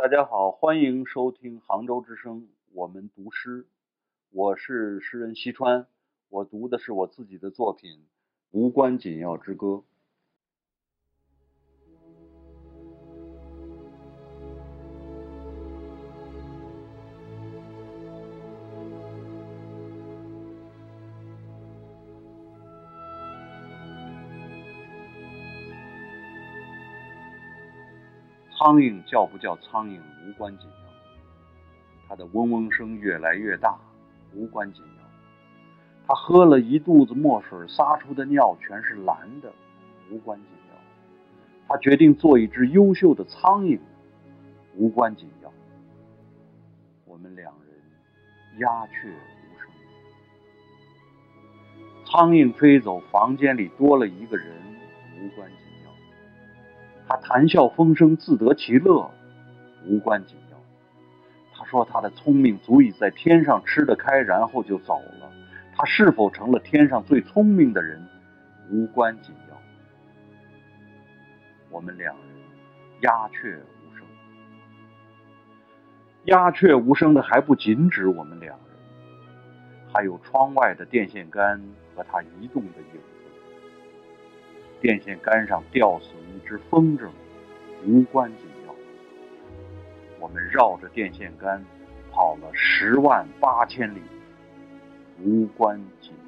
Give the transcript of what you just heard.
大家好，欢迎收听杭州之声，我们读诗。我是诗人西川，我读的是我自己的作品《无关紧要之歌》。苍蝇叫不叫苍蝇无关紧要，它的嗡嗡声越来越大无关紧要。它喝了一肚子墨水，撒出的尿全是蓝的无关紧要。它决定做一只优秀的苍蝇无关紧要。我们两人鸦雀无声。苍蝇飞走，房间里多了一个人无关紧要。他谈笑风生，自得其乐，无关紧要。他说他的聪明足以在天上吃得开，然后就走了。他是否成了天上最聪明的人，无关紧要。我们两人鸦雀无声，鸦雀无声的还不仅止我们两人，还有窗外的电线杆和他移动的影子。电线杆上吊死是风筝，无关紧要。我们绕着电线杆跑了十万八千里，无关紧要。